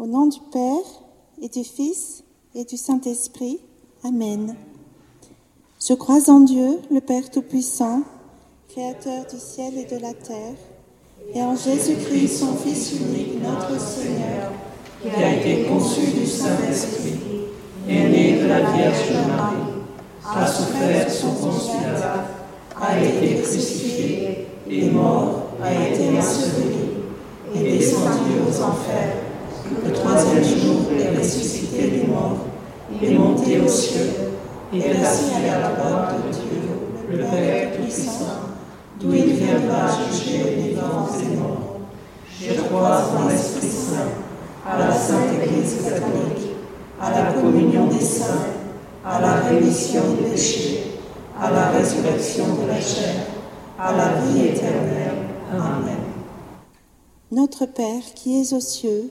Au nom du Père et du Fils et du Saint-Esprit. Amen. Je crois en Dieu, le Père Tout-Puissant, Créateur du ciel et de la terre, et en Jésus-Christ, son Fils unique, notre Seigneur, qui a été conçu du Saint-Esprit, est né de la Vierge Marie, a souffert son Pilate, a été crucifié, est mort, a été enseveli, est descendu aux enfers. Le troisième jour, est ressuscité des morts, est monté aux cieux, et est assis à la droite de Dieu, le Père puissant, d'où il viendra juger les vivants et morts. Je crois en l'Esprit Saint, à la Sainte Église catholique, à la communion des saints, à la rémission des péchés, à la résurrection de la chair, à la vie éternelle. Amen. Notre Père qui es aux cieux,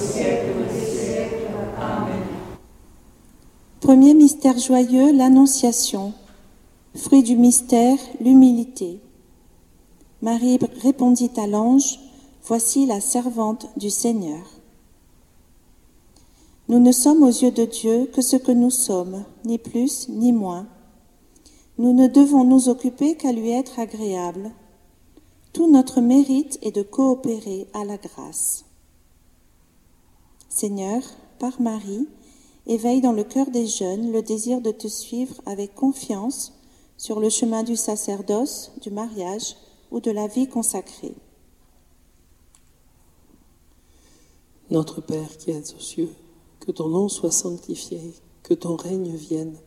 Premier mystère joyeux, l'Annonciation. Fruit du mystère, l'humilité. Marie répondit à l'ange, Voici la servante du Seigneur. Nous ne sommes aux yeux de Dieu que ce que nous sommes, ni plus ni moins. Nous ne devons nous occuper qu'à lui être agréables. Tout notre mérite est de coopérer à la grâce. Seigneur, par Marie, éveille dans le cœur des jeunes le désir de te suivre avec confiance sur le chemin du sacerdoce, du mariage ou de la vie consacrée. Notre Père qui es aux cieux, que ton nom soit sanctifié, que ton règne vienne,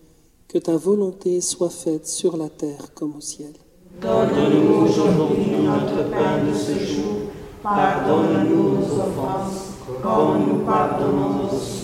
que ta volonté soit faite sur la terre comme au ciel. Donne-nous aujourd'hui notre pain de ce jour. Pardonne-nous nos offenses, comme nous pardonnons aussi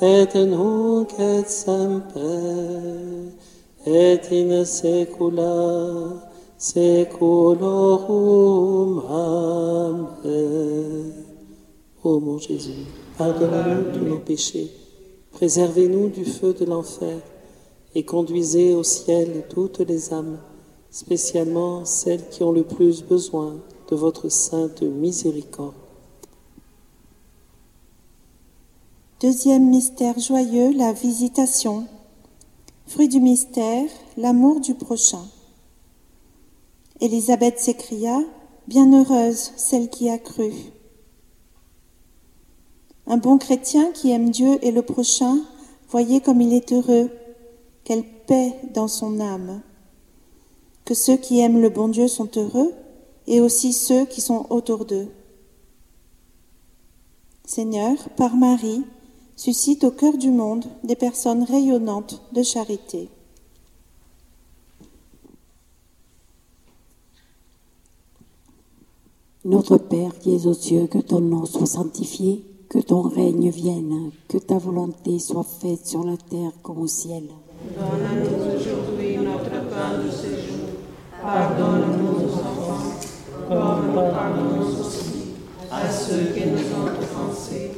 et nunc et semper et in saecula saeculorum. Ô mon Jésus, pardonne-nous tous nos péchés, préservez-nous du feu de l'enfer et conduisez au ciel toutes les âmes, spécialement celles qui ont le plus besoin de votre sainte miséricorde. Deuxième mystère joyeux, la visitation. Fruit du mystère, l'amour du prochain. Élisabeth s'écria, Bienheureuse celle qui a cru. Un bon chrétien qui aime Dieu et le prochain, voyez comme il est heureux, quelle paix dans son âme. Que ceux qui aiment le bon Dieu sont heureux, et aussi ceux qui sont autour d'eux. Seigneur, par Marie, suscite au cœur du monde des personnes rayonnantes de charité. Notre Père qui es aux cieux, que ton nom soit sanctifié, que ton règne vienne, que ta volonté soit faite sur la terre comme au ciel. Donne-nous aujourd'hui notre pain de ce jour. Pardonne-nous nos offenses, comme nous pardonnons aussi à ceux qui nous ont offensés.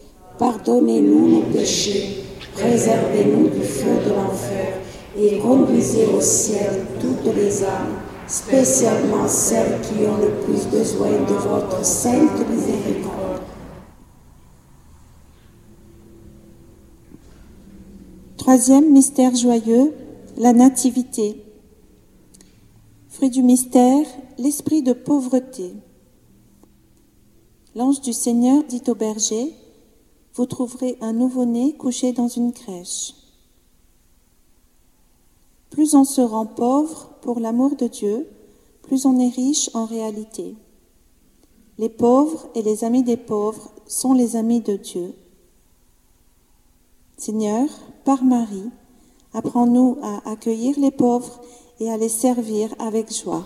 pardonnez-nous nos péchés, préservez-nous du feu de l'enfer et conduisez au ciel toutes les âmes, spécialement celles qui ont le plus besoin de votre sainte miséricorde. Troisième mystère joyeux, la nativité. Fruit du mystère, l'esprit de pauvreté. L'ange du Seigneur dit au berger, vous trouverez un nouveau-né couché dans une crèche. Plus on se rend pauvre pour l'amour de Dieu, plus on est riche en réalité. Les pauvres et les amis des pauvres sont les amis de Dieu. Seigneur, par Marie, apprends-nous à accueillir les pauvres et à les servir avec joie.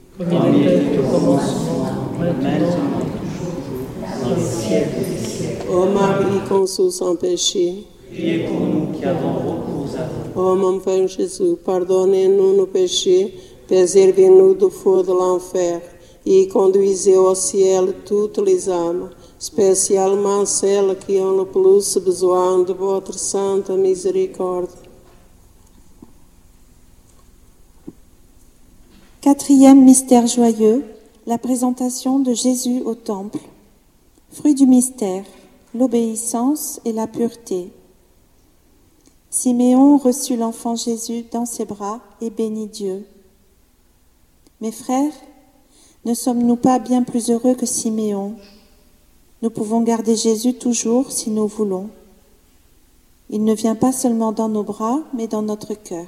Ô Marie conçue sans péché, Priez pour nous qui avons recours à vous. ô mon Père Jésus, pardonnez-nous nos péchés, préservez-nous du feu de l'enfer et conduisez au ciel toutes les âmes, spécialement celles qui ont le plus besoin de votre sainte miséricorde. Quatrième mystère joyeux, la présentation de Jésus au Temple. Fruit du mystère, l'obéissance et la pureté. Siméon reçut l'enfant Jésus dans ses bras et bénit Dieu. Mes frères, ne sommes-nous pas bien plus heureux que Siméon? Nous pouvons garder Jésus toujours si nous voulons. Il ne vient pas seulement dans nos bras, mais dans notre cœur.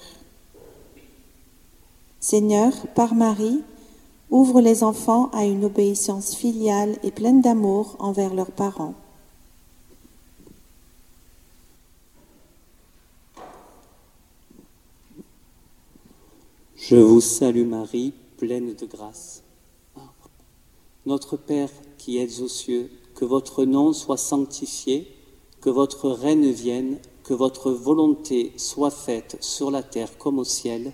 Seigneur, par Marie, ouvre les enfants à une obéissance filiale et pleine d'amour envers leurs parents. Je vous salue Marie, pleine de grâce. Notre Père qui êtes aux cieux, que votre nom soit sanctifié, que votre règne vienne, que votre volonté soit faite sur la terre comme au ciel.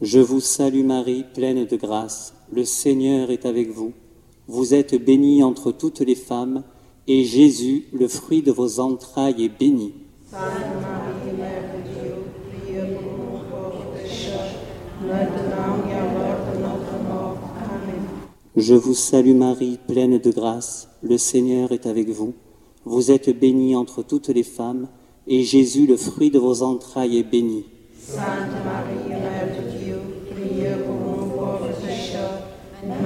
Je vous salue Marie, pleine de grâce. Le Seigneur est avec vous. Vous êtes bénie entre toutes les femmes, et Jésus, le fruit de vos entrailles, est béni. Sainte Marie, Mère de Dieu, priez pour nous pauvres pécheurs, maintenant et à l'heure de notre mort. Amen. Je vous salue Marie, pleine de grâce. Le Seigneur est avec vous. Vous êtes bénie entre toutes les femmes, et Jésus, le fruit de vos entrailles, est béni. Sainte Marie,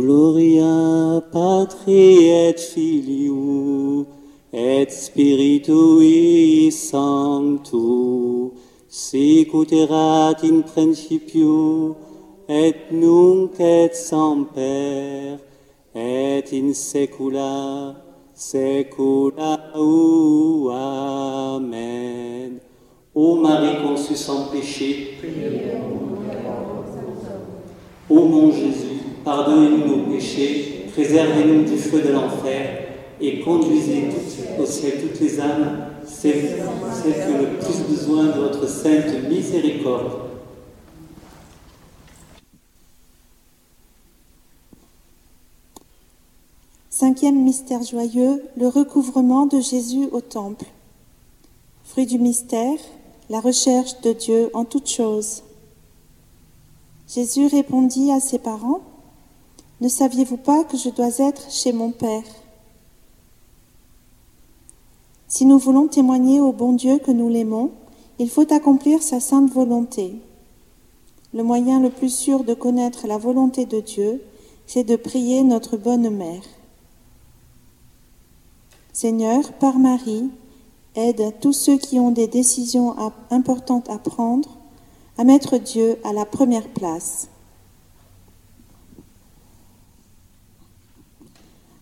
Gloria Patri et Filio et Spiritui Sancto sicut erat in principio et nunc et semper et in saecula saeculae. Amen. Ô Marie conçue sans péché, Ô mon Jésus, pardonnez-nous nos péchés, préservez-nous du feu de l'enfer et conduisez au ciel toutes les âmes, celles qui ont le plus besoin de votre sainte miséricorde. Cinquième mystère joyeux, le recouvrement de Jésus au temple. Fruit du mystère, la recherche de Dieu en toutes choses. Jésus répondit à ses parents, Ne saviez-vous pas que je dois être chez mon Père? Si nous voulons témoigner au bon Dieu que nous l'aimons, il faut accomplir sa sainte volonté. Le moyen le plus sûr de connaître la volonté de Dieu, c'est de prier notre bonne mère. Seigneur, par Marie, aide tous ceux qui ont des décisions importantes à prendre à mettre Dieu à la première place.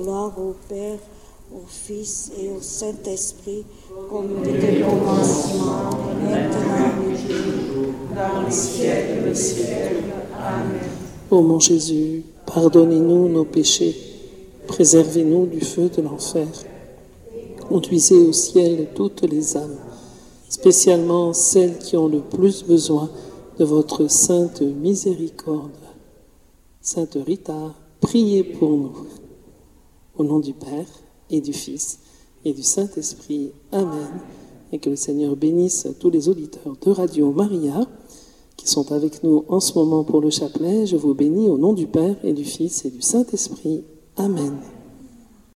Gloire au Père, au Fils et au Saint-Esprit, comme il était au commencement, maintenant et toujours, dans les siècles des siècles. Amen. Ô mon Jésus, pardonnez-nous nos péchés, préservez-nous du feu de l'enfer, conduisez au ciel toutes les âmes, spécialement celles qui ont le plus besoin de votre sainte miséricorde. Sainte Rita, priez pour nous. Au nom du Père et du Fils et du Saint-Esprit. Amen. Et que le Seigneur bénisse tous les auditeurs de Radio Maria qui sont avec nous en ce moment pour le chapelet. Je vous bénis au nom du Père et du Fils et du Saint-Esprit. Amen.